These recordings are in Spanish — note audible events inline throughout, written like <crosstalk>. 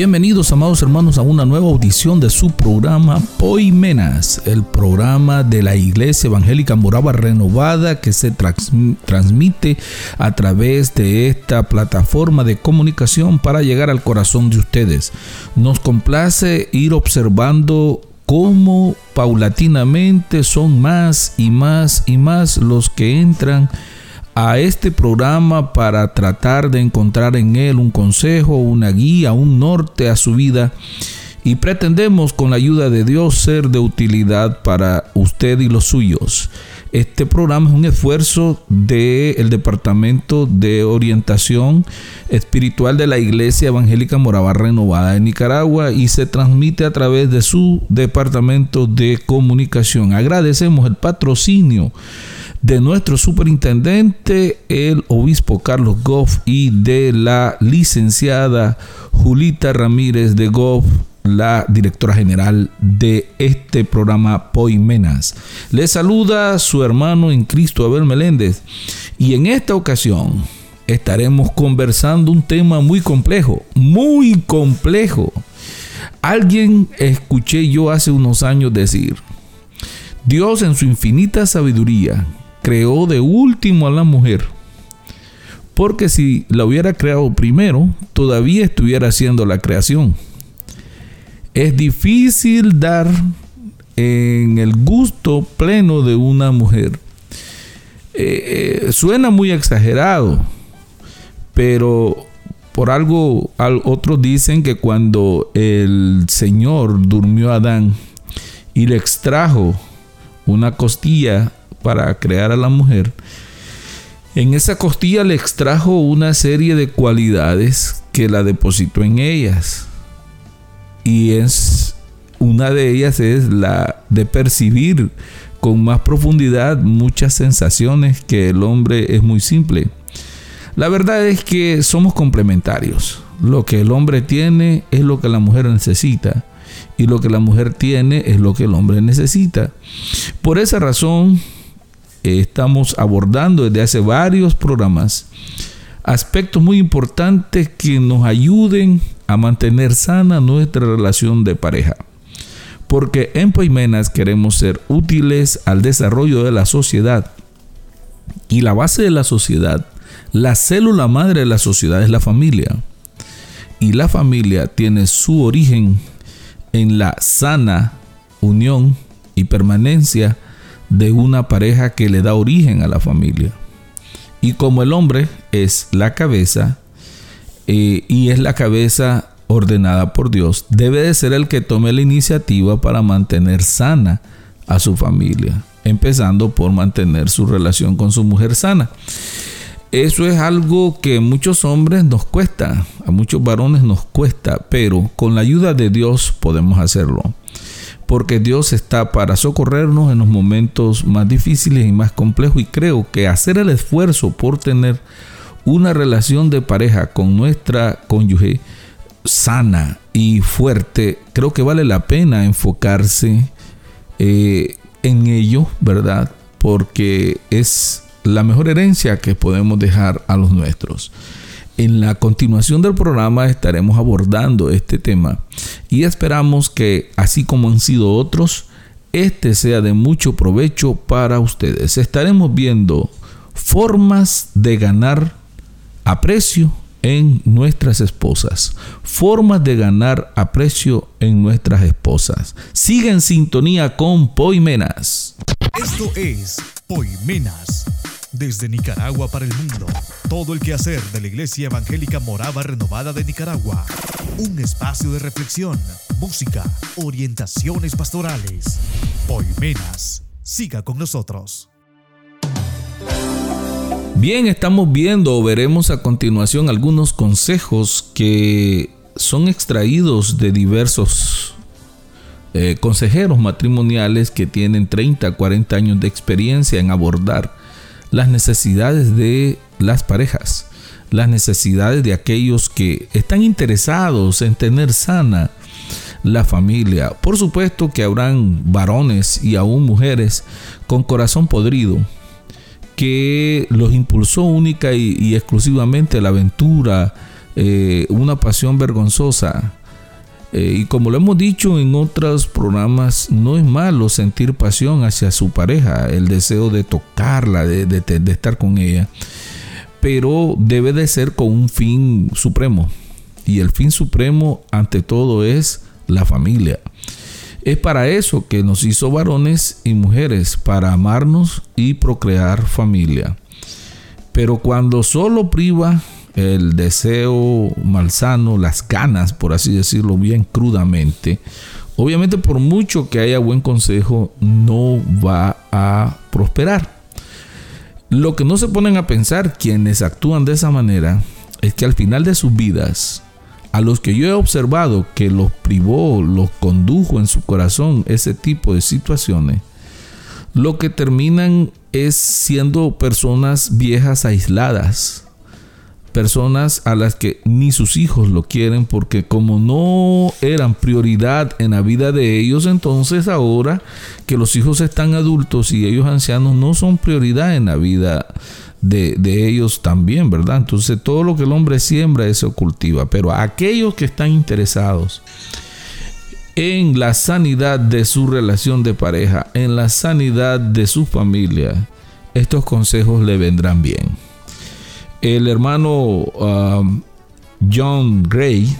Bienvenidos, amados hermanos, a una nueva audición de su programa Poimenas, el programa de la Iglesia Evangélica Morava Renovada que se transmite a través de esta plataforma de comunicación para llegar al corazón de ustedes. Nos complace ir observando cómo paulatinamente son más y más y más los que entran a este programa para tratar de encontrar en él un consejo, una guía, un norte a su vida y pretendemos con la ayuda de Dios ser de utilidad para usted y los suyos. Este programa es un esfuerzo del Departamento de Orientación Espiritual de la Iglesia Evangélica Morava Renovada de Nicaragua y se transmite a través de su Departamento de Comunicación. Agradecemos el patrocinio de nuestro superintendente, el obispo Carlos Goff, y de la licenciada Julita Ramírez de Goff, la directora general de este programa Poimenas. Le saluda su hermano en Cristo Abel Meléndez y en esta ocasión estaremos conversando un tema muy complejo, muy complejo. Alguien escuché yo hace unos años decir, Dios en su infinita sabiduría creó de último a la mujer. Porque si la hubiera creado primero, todavía estuviera haciendo la creación. Es difícil dar en el gusto pleno de una mujer. Eh, eh, suena muy exagerado, pero por algo otros dicen que cuando el Señor durmió a Adán y le extrajo una costilla para crear a la mujer, en esa costilla le extrajo una serie de cualidades que la depositó en ellas. Y es una de ellas es la de percibir con más profundidad muchas sensaciones que el hombre es muy simple. La verdad es que somos complementarios. Lo que el hombre tiene es lo que la mujer necesita y lo que la mujer tiene es lo que el hombre necesita. Por esa razón, estamos abordando desde hace varios programas aspectos muy importantes que nos ayuden a mantener sana nuestra relación de pareja. Porque en Poimenas queremos ser útiles al desarrollo de la sociedad. Y la base de la sociedad, la célula madre de la sociedad es la familia. Y la familia tiene su origen en la sana unión y permanencia de una pareja que le da origen a la familia. Y como el hombre es la cabeza eh, y es la cabeza ordenada por Dios, debe de ser el que tome la iniciativa para mantener sana a su familia, empezando por mantener su relación con su mujer sana. Eso es algo que muchos hombres nos cuesta, a muchos varones nos cuesta, pero con la ayuda de Dios podemos hacerlo porque Dios está para socorrernos en los momentos más difíciles y más complejos y creo que hacer el esfuerzo por tener una relación de pareja con nuestra cónyuge sana y fuerte, creo que vale la pena enfocarse eh, en ello, ¿verdad? Porque es la mejor herencia que podemos dejar a los nuestros. En la continuación del programa estaremos abordando este tema y esperamos que, así como han sido otros, este sea de mucho provecho para ustedes. Estaremos viendo formas de ganar aprecio en nuestras esposas. Formas de ganar aprecio en nuestras esposas. Sigue en sintonía con Poimenas. Esto es Poimenas desde Nicaragua para el mundo. Todo el quehacer de la Iglesia Evangélica Morava Renovada de Nicaragua. Un espacio de reflexión, música, orientaciones pastorales. Poimenas. Siga con nosotros. Bien, estamos viendo o veremos a continuación algunos consejos que son extraídos de diversos eh, consejeros matrimoniales que tienen 30, 40 años de experiencia en abordar las necesidades de las parejas, las necesidades de aquellos que están interesados en tener sana la familia. Por supuesto que habrán varones y aún mujeres con corazón podrido que los impulsó única y, exclusivamente la aventura, eh, una pasión vergonzosa. Eh, y como lo hemos dicho en otros programas, no es malo sentir pasión hacia su pareja, el deseo de tocarla, de, de estar con ella, pero debe de ser con un fin supremo. Y el fin supremo ante todo es la familia. Es para eso que nos hizo varones y mujeres, para amarnos y procrear familia. Pero cuando solo priva el deseo malsano, las ganas, por así decirlo bien crudamente, obviamente por mucho que haya buen consejo, no va a prosperar. Lo que no se ponen a pensar quienes actúan de esa manera es que al final de sus vidas a los que yo he observado que los privó, los condujo en su corazón ese tipo de situaciones, lo que terminan es siendo personas viejas aisladas, personas a las que ni sus hijos lo quieren porque como no eran prioridad en la vida de ellos, entonces ahora que los hijos están adultos y ellos ancianos no son prioridad en la vida de, ellos también, ¿verdad? Entonces todo lo que el hombre siembra, eso cultiva. Pero aquellos que están interesados en la sanidad de su relación de pareja, en la sanidad de su familia, estos consejos le vendrán bien. El hermano um, John Gray,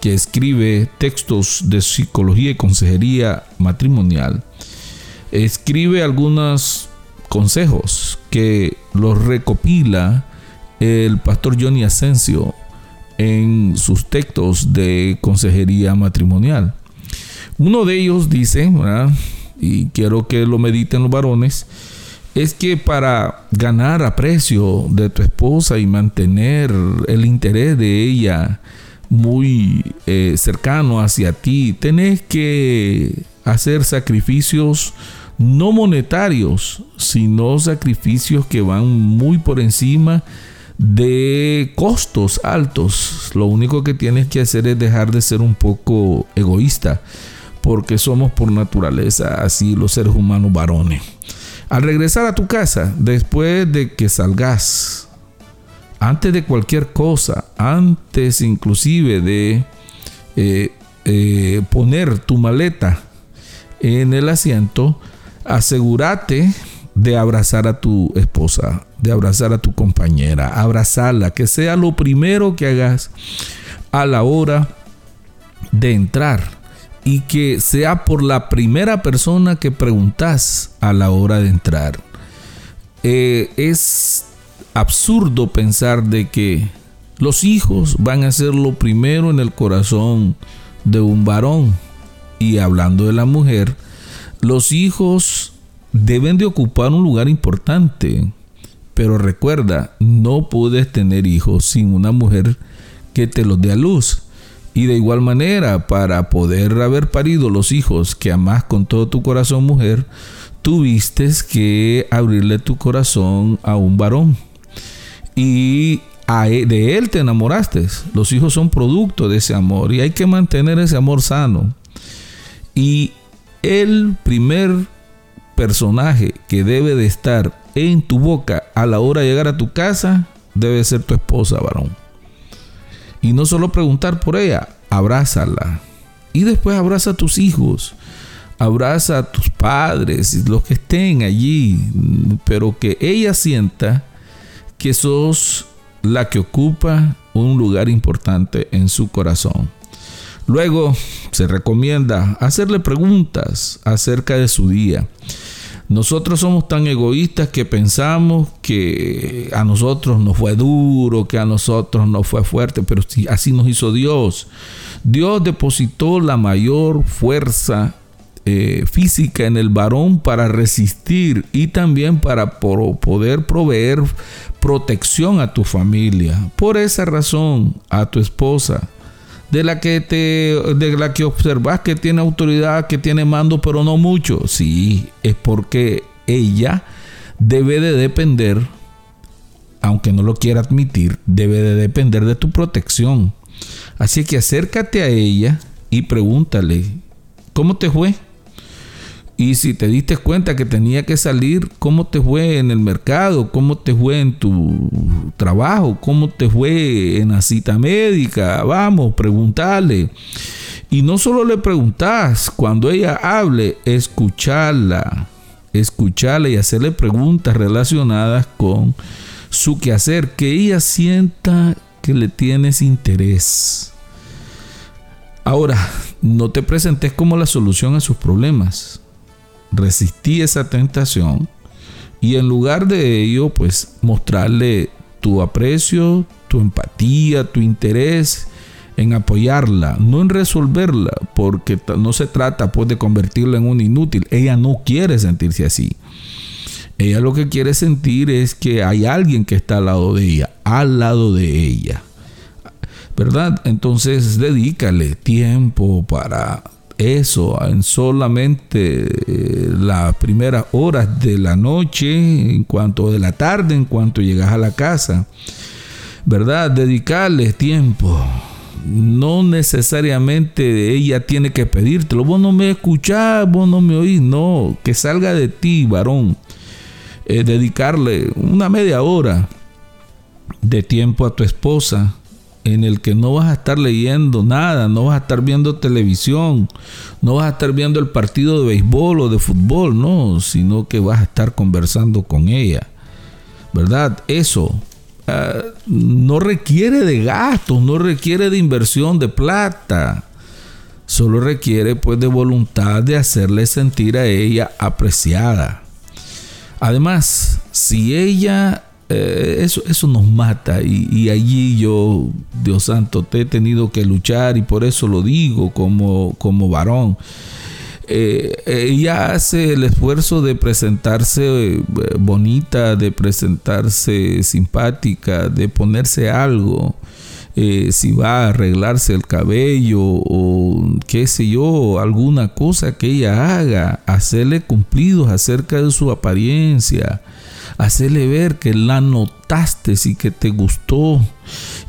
que escribe textos de psicología y consejería matrimonial, escribe algunos consejos que los recopila el pastor Johnny Asensio en sus textos de consejería matrimonial. Uno de ellos dice, y quiero que lo mediten los varones, es que para ganar aprecio de tu esposa y mantener el interés de ella muy eh, cercano hacia ti, tenés que hacer sacrificios no monetarios, sino sacrificios que van muy por encima de costos altos. Lo único que tienes que hacer es dejar de ser un poco egoísta, porque somos por naturaleza así los seres humanos varones. Al regresar a tu casa, después de que salgas, antes de cualquier cosa, antes inclusive de eh, eh, poner tu maleta en el asiento, asegúrate de abrazar a tu esposa, de abrazar a tu compañera, abrazarla, que sea lo primero que hagas a la hora de entrar y que sea por la primera persona que preguntas a la hora de entrar. Eh, es absurdo pensar de que los hijos van a ser lo primero en el corazón de un varón. Y hablando de la mujer, los hijos deben de ocupar un lugar importante, pero recuerda, no puedes tener hijos sin una mujer que te los dé a luz. Y de igual manera, para poder haber parido los hijos que amas con todo tu corazón, mujer, tuviste que abrirle tu corazón a un varón. Y e, de él te enamoraste. Los hijos son producto de ese amor y hay que mantener ese amor sano. Y el primer personaje que debe de estar en tu boca a la hora de llegar a tu casa debe ser tu esposa, varón. Y no solo preguntar por ella, abrázala. Y después abraza a tus hijos, abraza a tus padres, los que estén allí, pero que ella sienta que sos la que ocupa un lugar importante en su corazón. Luego se recomienda hacerle preguntas acerca de su día. Nosotros somos tan egoístas que pensamos que a nosotros nos fue duro, que a nosotros nos fue fuerte, pero así nos hizo Dios. Dios depositó la mayor fuerza eh, física en el varón para resistir y también para poder proveer protección a tu familia. Por esa razón, a tu esposa, de la que te de la que observas que tiene autoridad, que tiene mando, pero no mucho. Sí, es porque ella debe de depender, aunque no lo quiera admitir, debe de depender de tu protección. Así que acércate a ella y pregúntale, ¿cómo te fue? Y si te diste cuenta que tenía que salir, ¿cómo te fue en el mercado? ¿Cómo te fue en tu trabajo? ¿Cómo te fue en la cita médica? Vamos, preguntarle. Y no solo le preguntas, cuando ella hable, escucharla. Escucharla y hacerle preguntas relacionadas con su quehacer, que ella sienta que le tienes interés. Ahora, no te presentes como la solución a sus problemas resistí esa tentación y en lugar de ello, pues mostrarle tu aprecio, tu empatía, tu interés en apoyarla, no en resolverla, porque no se trata pues de convertirla en un inútil. Ella no quiere sentirse así. Ella lo que quiere sentir es que hay alguien que está al lado de ella, al lado de ella. ¿Verdad? Entonces dedícale tiempo para eso en solamente eh, las primeras horas de la noche, en cuanto de la tarde, en cuanto llegas a la casa. ¿Verdad? Dedicarle tiempo. No necesariamente ella tiene que pedírtelo. Vos no me escuchás, vos no me oís. No, que salga de ti, varón. Eh, dedicarle una media hora de tiempo a tu esposa en el que no vas a estar leyendo nada, no vas a estar viendo televisión, no vas a estar viendo el partido de béisbol o de fútbol, no, sino que vas a estar conversando con ella. ¿Verdad? Eso ah, no requiere de gastos, no requiere de inversión de plata. Solo requiere pues de voluntad de hacerle sentir a ella apreciada. Además, si ella eh, eso, eso nos mata y, allí yo, Dios santo, te he tenido que luchar y por eso lo digo como, como varón. Eh, ella hace el esfuerzo de presentarse eh, bonita, de presentarse simpática, de ponerse algo. si va a arreglarse el cabello o qué sé yo, alguna cosa que ella haga, hacerle cumplidos acerca de su apariencia, hacerle ver que la notaste y que te gustó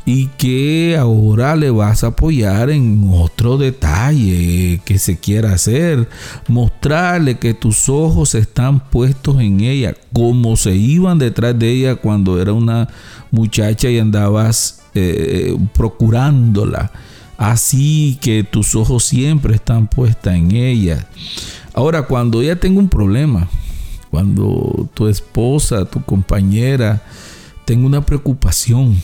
y que ahora le vas a apoyar en otro detalle que se quiera hacer, mostrarle que tus ojos están puestos en ella, como se iban detrás de ella cuando era una muchacha y andabas eh, procurándola. Así que tus ojos siempre están puestos en ella. Ahora, cuando ella tenga un problema, cuando tu esposa, tu compañera tenga una preocupación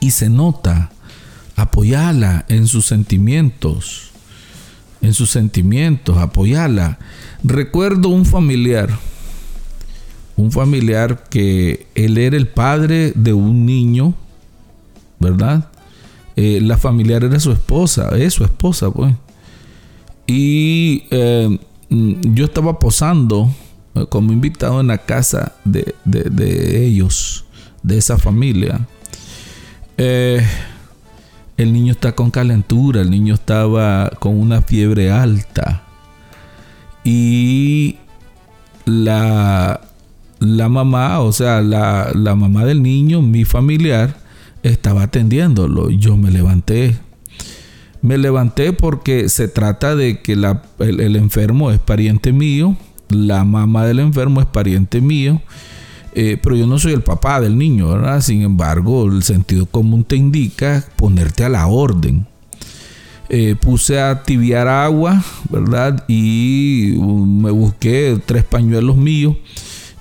y se nota, apoyarla en sus sentimientos, en sus sentimientos, apoyarla. Recuerdo un familiar, un familiar que él era el padre de un niño, ¿verdad? Eh, la familiar era su esposa, es su esposa, pues. Y eh, Mm, yo estaba posando como invitado en la casa de, ellos, de esa familia. Eh, el niño está con calentura, el niño estaba con una fiebre alta. Y la, la mamá, o sea, la, la mamá del niño, mi familiar, estaba atendiéndolo. Yo me levanté me levanté porque se trata de que el, enfermo es pariente mío, la mamá del enfermo es pariente mío, eh, pero yo no soy el papá del niño, ¿verdad? Sin embargo, el sentido común te indica ponerte a la orden. Eh, puse a tibiar agua, ¿verdad? Y me busqué tres pañuelos míos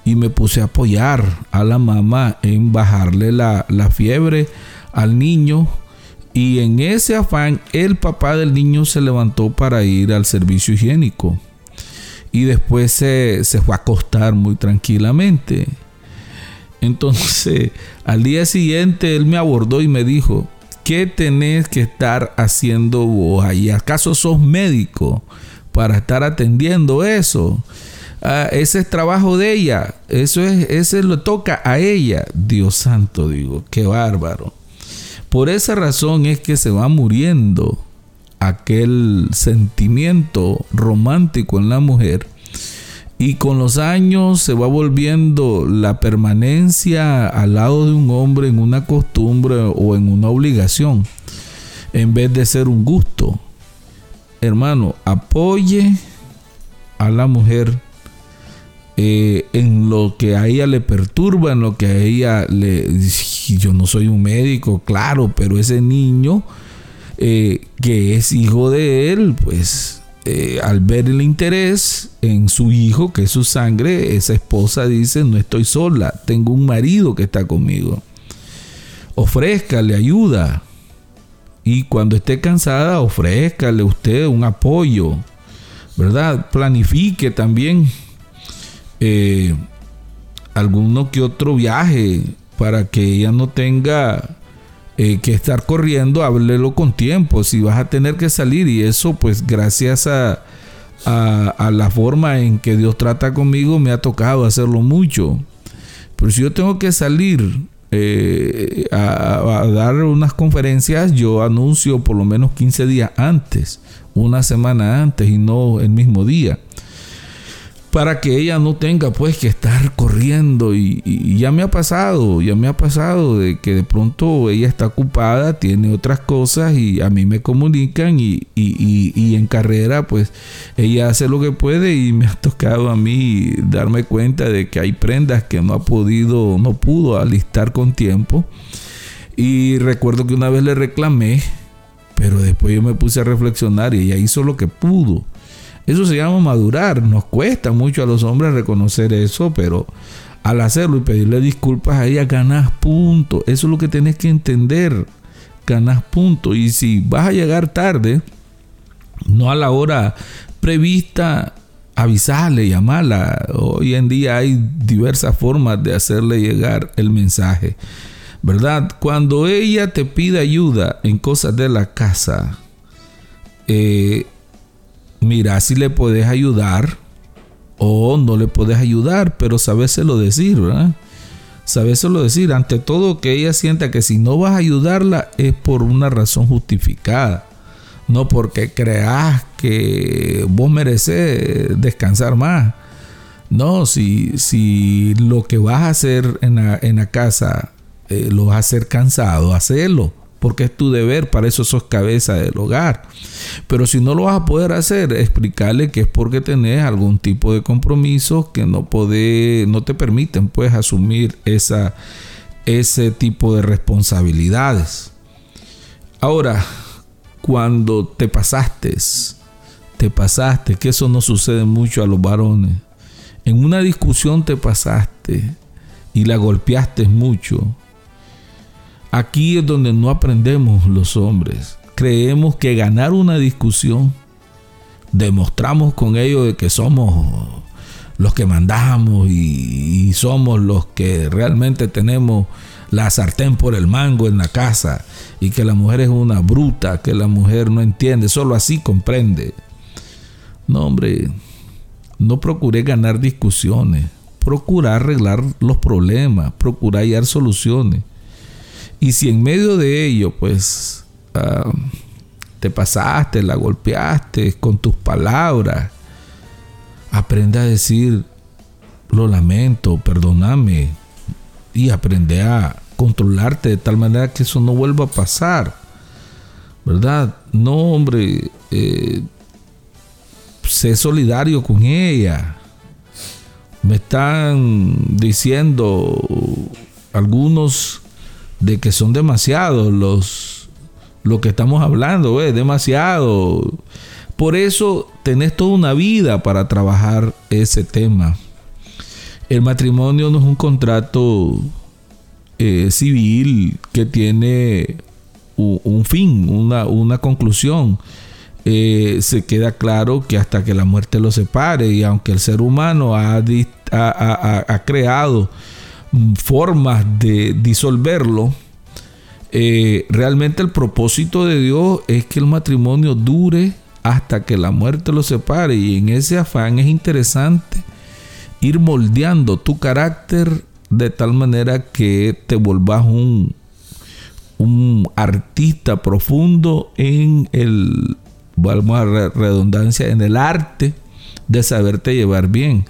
y me puse a apoyar a la mamá en bajarle la, la fiebre al niño y en ese afán, el papá del niño se levantó para ir al servicio higiénico. Y después se, fue a acostar muy tranquilamente. Entonces, <laughs> al día siguiente, él me abordó y me dijo, ¿qué tenés que estar haciendo vos ahí? ¿Acaso sos médico? para estar atendiendo eso. Ah, ese es trabajo de ella. Eso es, ese lo toca a ella. Dios santo, digo, qué bárbaro. Por esa razón es que se va muriendo aquel sentimiento romántico en la mujer y con los años se va volviendo la permanencia al lado de un hombre en una costumbre o en una obligación en vez de ser un gusto. Hermano, apoye a la mujer eh, en lo que a ella le perturba, en lo que a ella le... Yo no soy un médico, claro, pero ese niño eh, que es hijo de él, pues eh, al ver el interés en su hijo, que es su sangre, esa esposa dice, no estoy sola, tengo un marido que está conmigo. Ofrézcale ayuda. Y cuando esté cansada, ofrézcale usted un apoyo, ¿verdad? Planifique también eh, alguno que otro viaje para que ella no tenga eh, que estar corriendo, háblelo con tiempo. Si vas a tener que salir y eso, pues gracias a, a, la forma en que Dios trata conmigo, me ha tocado hacerlo mucho. Pero si yo tengo que salir eh, a, a, dar unas conferencias, yo anuncio por lo menos 15 días antes, una semana antes y no el mismo día para que ella no tenga pues que estar corriendo. Y, ya me ha pasado, ya me ha pasado de que de pronto ella está ocupada, tiene otras cosas y a mí me comunican y, y, en carrera pues ella hace lo que puede y me ha tocado a mí darme cuenta de que hay prendas que no ha podido, no pudo alistar con tiempo. Y recuerdo que una vez le reclamé, pero después yo me puse a reflexionar y ella hizo lo que pudo eso se llama madurar. Nos cuesta mucho a los hombres reconocer eso, pero al hacerlo y pedirle disculpas a ella, ganas punto. Eso es lo que tienes que entender. Ganas punto. Y si vas a llegar tarde, no a la hora prevista, avisarle, llamarla. Hoy en día hay diversas formas de hacerle llegar el mensaje. ¿Verdad? Cuando ella te pide ayuda en cosas de la casa, eh, mira si le puedes ayudar o no le puedes ayudar, pero sabéselo decir, ¿verdad? Sabéselo decir, ante todo que ella sienta que si no vas a ayudarla es por una razón justificada, no porque creas que vos mereces descansar más. No, si, si lo que vas a hacer en la, casa eh, lo vas a hacer cansado, hacelo porque es tu deber, para eso sos cabeza del hogar. Pero si no lo vas a poder hacer, explicarle que es porque tenés algún tipo de compromiso que no, no te permiten pues asumir esa, ese tipo de responsabilidades. Ahora, cuando te pasaste, te pasaste, que eso no sucede mucho a los varones. En una discusión te pasaste y la golpeaste mucho Aquí es donde no aprendemos los hombres. Creemos que ganar una discusión, demostramos con ello de que somos los que mandamos y, somos los que realmente tenemos la sartén por el mango en la casa y que la mujer es una bruta, que la mujer no entiende, solo así comprende. No, hombre, no procuré ganar discusiones, procurar arreglar los problemas, procurar hallar soluciones. Y si en medio de ello, pues, ah, te pasaste, la golpeaste con tus palabras, aprende a decir, lo lamento, perdóname, y aprende a controlarte de tal manera que eso no vuelva a pasar. ¿Verdad? No, hombre, eh, sé solidario con ella. Me están diciendo algunos de que son demasiados los lo que estamos hablando, es demasiado. Por eso tenés toda una vida para trabajar ese tema. El matrimonio no es un contrato eh, civil que tiene un, fin, una, una conclusión. Eh, se queda claro que hasta que la muerte lo separe y aunque el ser humano ha, ha creado formas de disolverlo, eh, realmente el propósito de Dios es que el matrimonio dure hasta que la muerte los separe. Y en ese afán es interesante ir moldeando tu carácter de tal manera que te volvás un, un artista profundo en el, vamos a redundancia, en el arte de saberte llevar bien.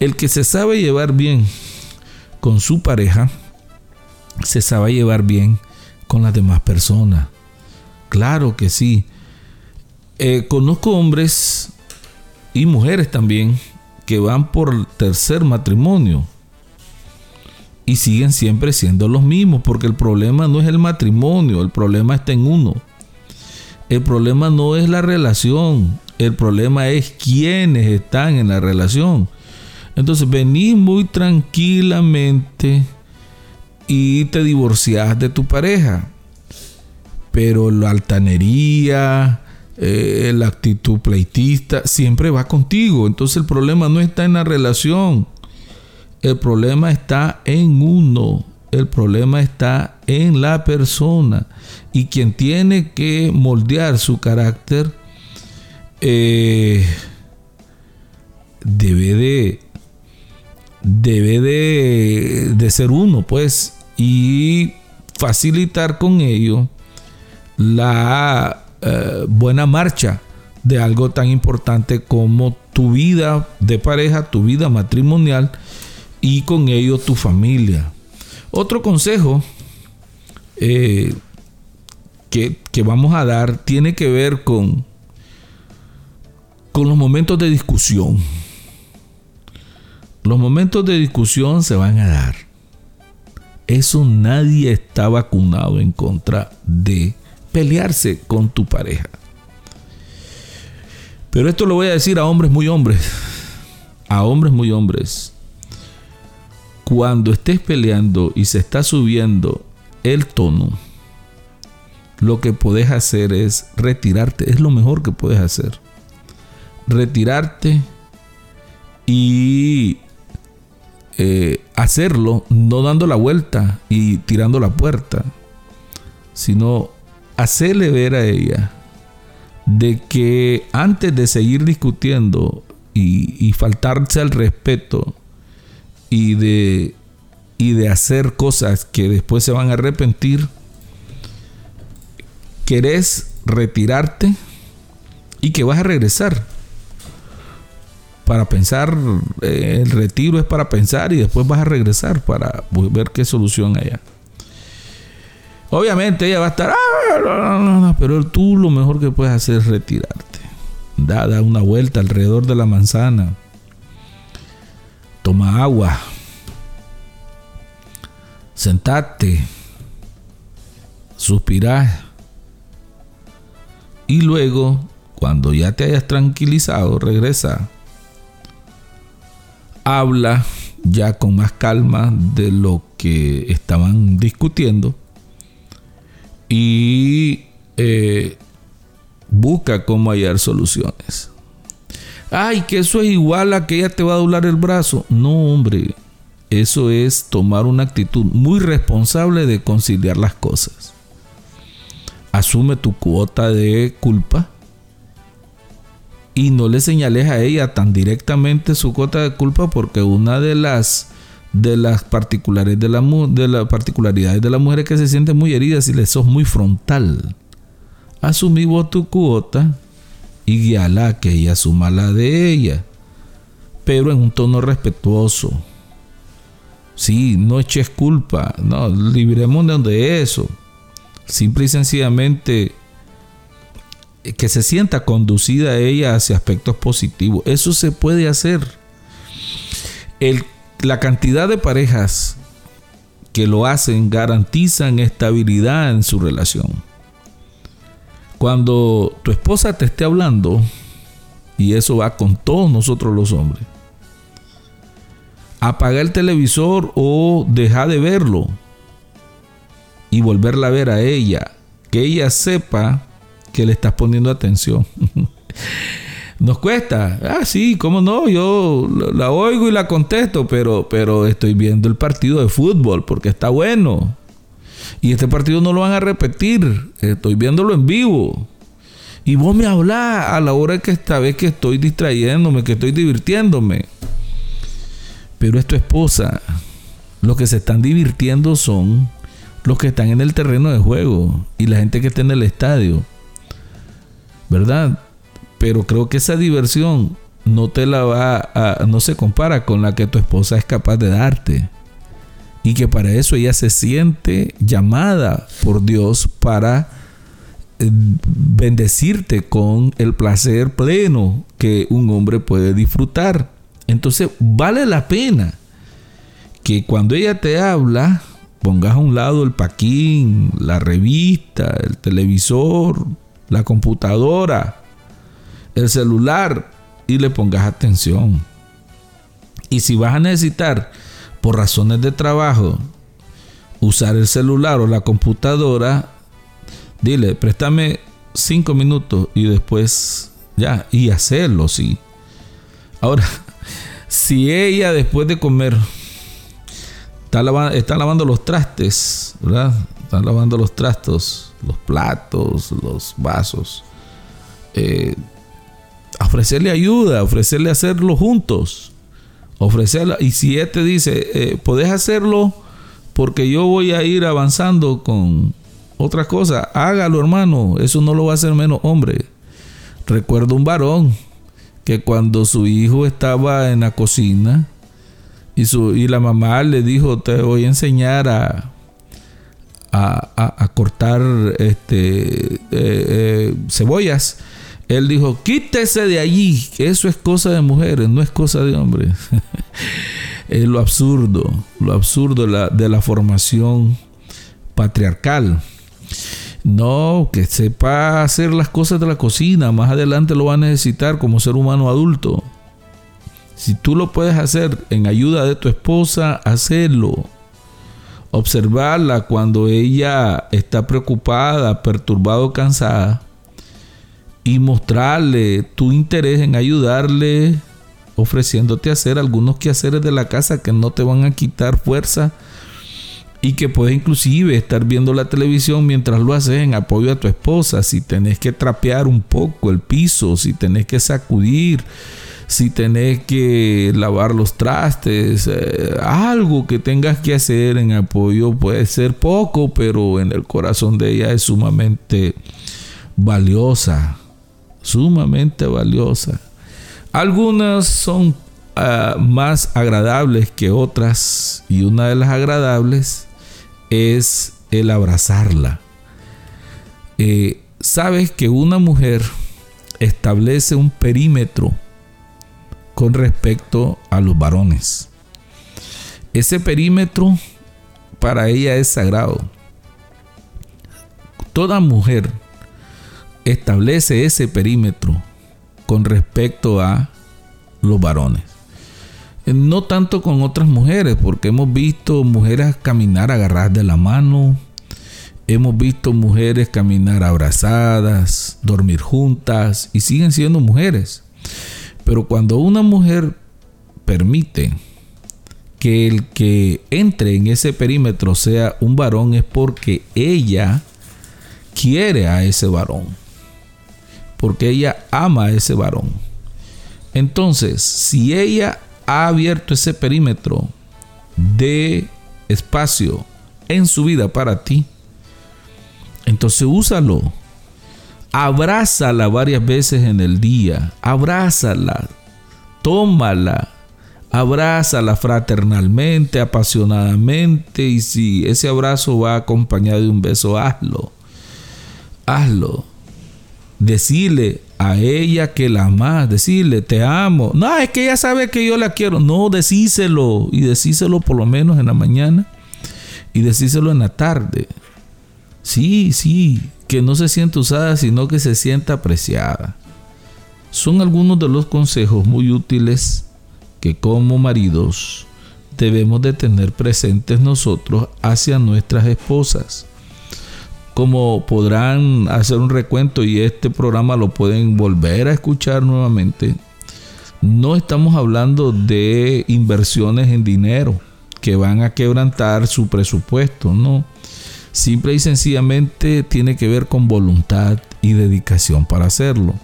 El que se sabe llevar bien con su pareja, se sabe llevar bien con las demás personas. Claro que sí. Eh, conozco hombres y mujeres también que van por tercer matrimonio y siguen siempre siendo los mismos porque el problema no es el matrimonio, el problema está en uno. El problema no es la relación, el problema es quienes están en la relación. Entonces venís muy tranquilamente y te divorcias de tu pareja. Pero la altanería, eh, la actitud pleitista, siempre va contigo. Entonces el problema no está en la relación. El problema está en uno. El problema está en la persona. Y quien tiene que moldear su carácter eh, debe de debe de, de, ser uno, pues, y facilitar con ello la eh, buena marcha de algo tan importante como tu vida de pareja, tu vida matrimonial y con ello tu familia. Otro consejo eh, que, que vamos a dar tiene que ver con con los momentos de discusión. Los momentos de discusión se van a dar. Eso nadie está vacunado en contra de pelearse con tu pareja. Pero esto lo voy a decir a hombres muy hombres. A hombres muy hombres. Cuando estés peleando y se está subiendo el tono, lo que puedes hacer es retirarte. Es lo mejor que puedes hacer retirarte y eh, hacerlo no dando la vuelta y tirando la puerta, sino hacerle ver a ella de que antes de seguir discutiendo y, y faltarse al respeto y de, y de hacer cosas que después se van a arrepentir, querés retirarte y que vas a regresar para pensar, eh, el retiro es para pensar y después vas a regresar para ver qué solución hay. Obviamente ella va a estar, ah, pero tú lo mejor que puedes hacer es retirarte. Da, una vuelta alrededor de la manzana. Toma agua. Sentate. Suspirá. Y luego, cuando ya te hayas tranquilizado, regresa habla ya con más calma de lo que estaban discutiendo y eh, busca cómo hallar soluciones. Ay, que eso es igual a que ella te va a doblar el brazo. No, hombre, eso es tomar una actitud muy responsable de conciliar las cosas. Asume tu cuota de culpa y no le señales a ella tan directamente su cuota de culpa porque una de las de las particularidades de la, de la particularidades de la mujer es que se siente muy herida si le sos muy frontal. Asumí vos tu cuota y guíala que ella asuma la de ella, pero en un tono respetuoso. Sí, no eches culpa, no, libremos de eso. Simple y sencillamente que se sienta conducida ella hacia aspectos positivos. Eso se puede hacer. la cantidad de parejas que lo hacen garantizan estabilidad en su relación. Cuando tu esposa te esté hablando, y eso va con todos nosotros los hombres, apaga el televisor o deja de verlo y volverla a ver a ella. Que ella sepa que le estás poniendo atención. <laughs> Nos cuesta. Ah, sí, cómo no, yo la oigo y la contesto, pero, pero estoy viendo el partido de fútbol porque está bueno. Y este partido no lo van a repetir. Estoy viéndolo en vivo. Y vos me hablas a la hora que esta vez que estoy distrayéndome, que estoy divirtiéndome. Pero es tu esposa. Los que se están divirtiendo son los que están en el terreno de juego y la gente que está en el estadio. ¿Verdad? Pero creo que esa diversión no te la va a, no se compara con la que tu esposa es capaz de darte. Y que para eso ella se siente llamada por Dios para eh, bendecirte con el placer pleno que un hombre puede disfrutar. Entonces vale la pena que cuando ella te habla, pongas a un lado el paquín, la revista, el televisor, la computadora, el celular y le pongas atención. Y si vas a necesitar, por razones de trabajo, usar el celular o la computadora, dile, préstame cinco minutos y después ya, y hacerlo, sí. Ahora, <laughs> si ella después de comer está lavando, los trastes, ¿verdad? Está lavando los trastos, los platos, los vasos. Eh, ofrecerle ayuda, ofrecerle hacerlo juntos. Ofrecerla. Y si él te dice, eh, podés hacerlo porque yo voy a ir avanzando con otra cosa, hágalo hermano, eso no lo va a hacer menos hombre. Recuerdo un varón que cuando su hijo estaba en la cocina y, su, y la mamá le dijo, te voy a enseñar a, a, cortar este, eh, eh, cebollas él dijo, quítese de allí, eso es cosa de mujeres, no es cosa de hombres. <laughs> es lo absurdo, lo absurdo de la, de la formación patriarcal. No, que sepa hacer las cosas de la cocina, más adelante lo va a necesitar como ser humano adulto. Si tú lo puedes hacer en ayuda de tu esposa, hazlo. Observarla cuando ella está preocupada, perturbada o cansada y mostrarle tu interés en ayudarle, ofreciéndote hacer algunos quehaceres de la casa que no te van a quitar fuerza y que puedes inclusive estar viendo la televisión mientras lo haces en apoyo a tu esposa, si tenés que trapear un poco el piso, si tenés que sacudir, si tenés que lavar los trastes, eh, algo que tengas que hacer en apoyo puede ser poco, pero en el corazón de ella es sumamente valiosa sumamente valiosa. Algunas son ah, más agradables que otras y una de las agradables es el abrazarla. Eh, Sabes que una mujer establece un perímetro con respecto a los varones. Ese perímetro para ella es sagrado. Toda mujer establece ese perímetro con respecto a los varones. No tanto con otras mujeres, porque hemos visto mujeres caminar agarradas de la mano, hemos visto mujeres caminar abrazadas, dormir juntas y siguen siendo mujeres. Pero cuando una mujer permite que el que entre en ese perímetro sea un varón es porque ella quiere a ese varón porque ella ama a ese varón. Entonces, si ella ha abierto ese perímetro de espacio en su vida para ti, entonces úsalo. Abrázala varias veces en el día. Abrázala. Tómala. Abrázala fraternalmente, apasionadamente. Y si ese abrazo va acompañado de un beso, hazlo. Hazlo decirle a ella que la amas, decirle te amo. No, es que ella sabe que yo la quiero. No, decíselo y decíselo por lo menos en la mañana y decíselo en la tarde. Sí, sí, que no se sienta usada, sino que se sienta apreciada. Son algunos de los consejos muy útiles que como maridos debemos de tener presentes nosotros hacia nuestras esposas como podrán hacer un recuento y este programa lo pueden volver a escuchar nuevamente, no estamos hablando de inversiones en dinero que van a quebrantar su presupuesto, no. Simple y sencillamente tiene que ver con voluntad y dedicación para hacerlo.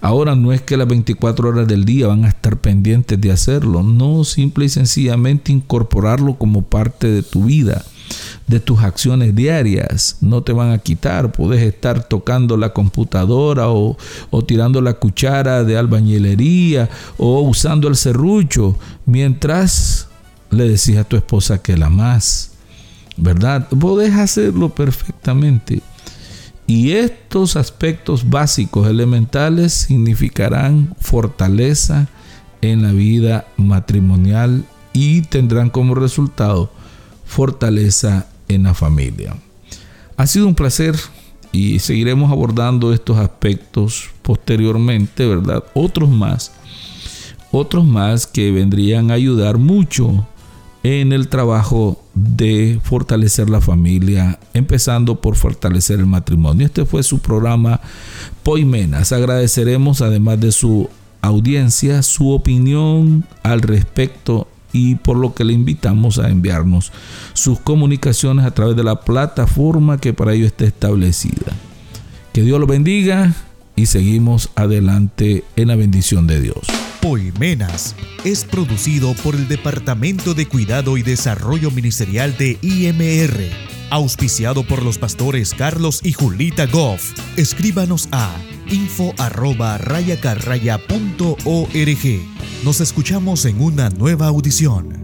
Ahora no es que las 24 horas del día van a estar pendientes de hacerlo, no, simple y sencillamente incorporarlo como parte de tu vida, de tus acciones diarias. No te van a quitar, puedes estar tocando la computadora o, tirando la cuchara de albañilería o usando el serrucho mientras le decís a tu esposa que la amas. ¿Verdad? Podés hacerlo perfectamente. Y estos aspectos básicos, elementales, significarán fortaleza en la vida matrimonial y tendrán como resultado fortaleza en la familia. Ha sido un placer y seguiremos abordando estos aspectos posteriormente, ¿verdad? Otros más, otros más que vendrían a ayudar mucho en el trabajo de fortalecer la familia, empezando por fortalecer el matrimonio. Este fue su programa Poimenas. Agradeceremos además de su audiencia su opinión al respecto y por lo que le invitamos a enviarnos sus comunicaciones a través de la plataforma que para ello está establecida. Que Dios lo bendiga y seguimos adelante en la bendición de Dios. Poimenas es producido por el Departamento de Cuidado y Desarrollo Ministerial de IMR, auspiciado por los pastores Carlos y Julita Goff. Escríbanos a info arroba. Nos escuchamos en una nueva audición.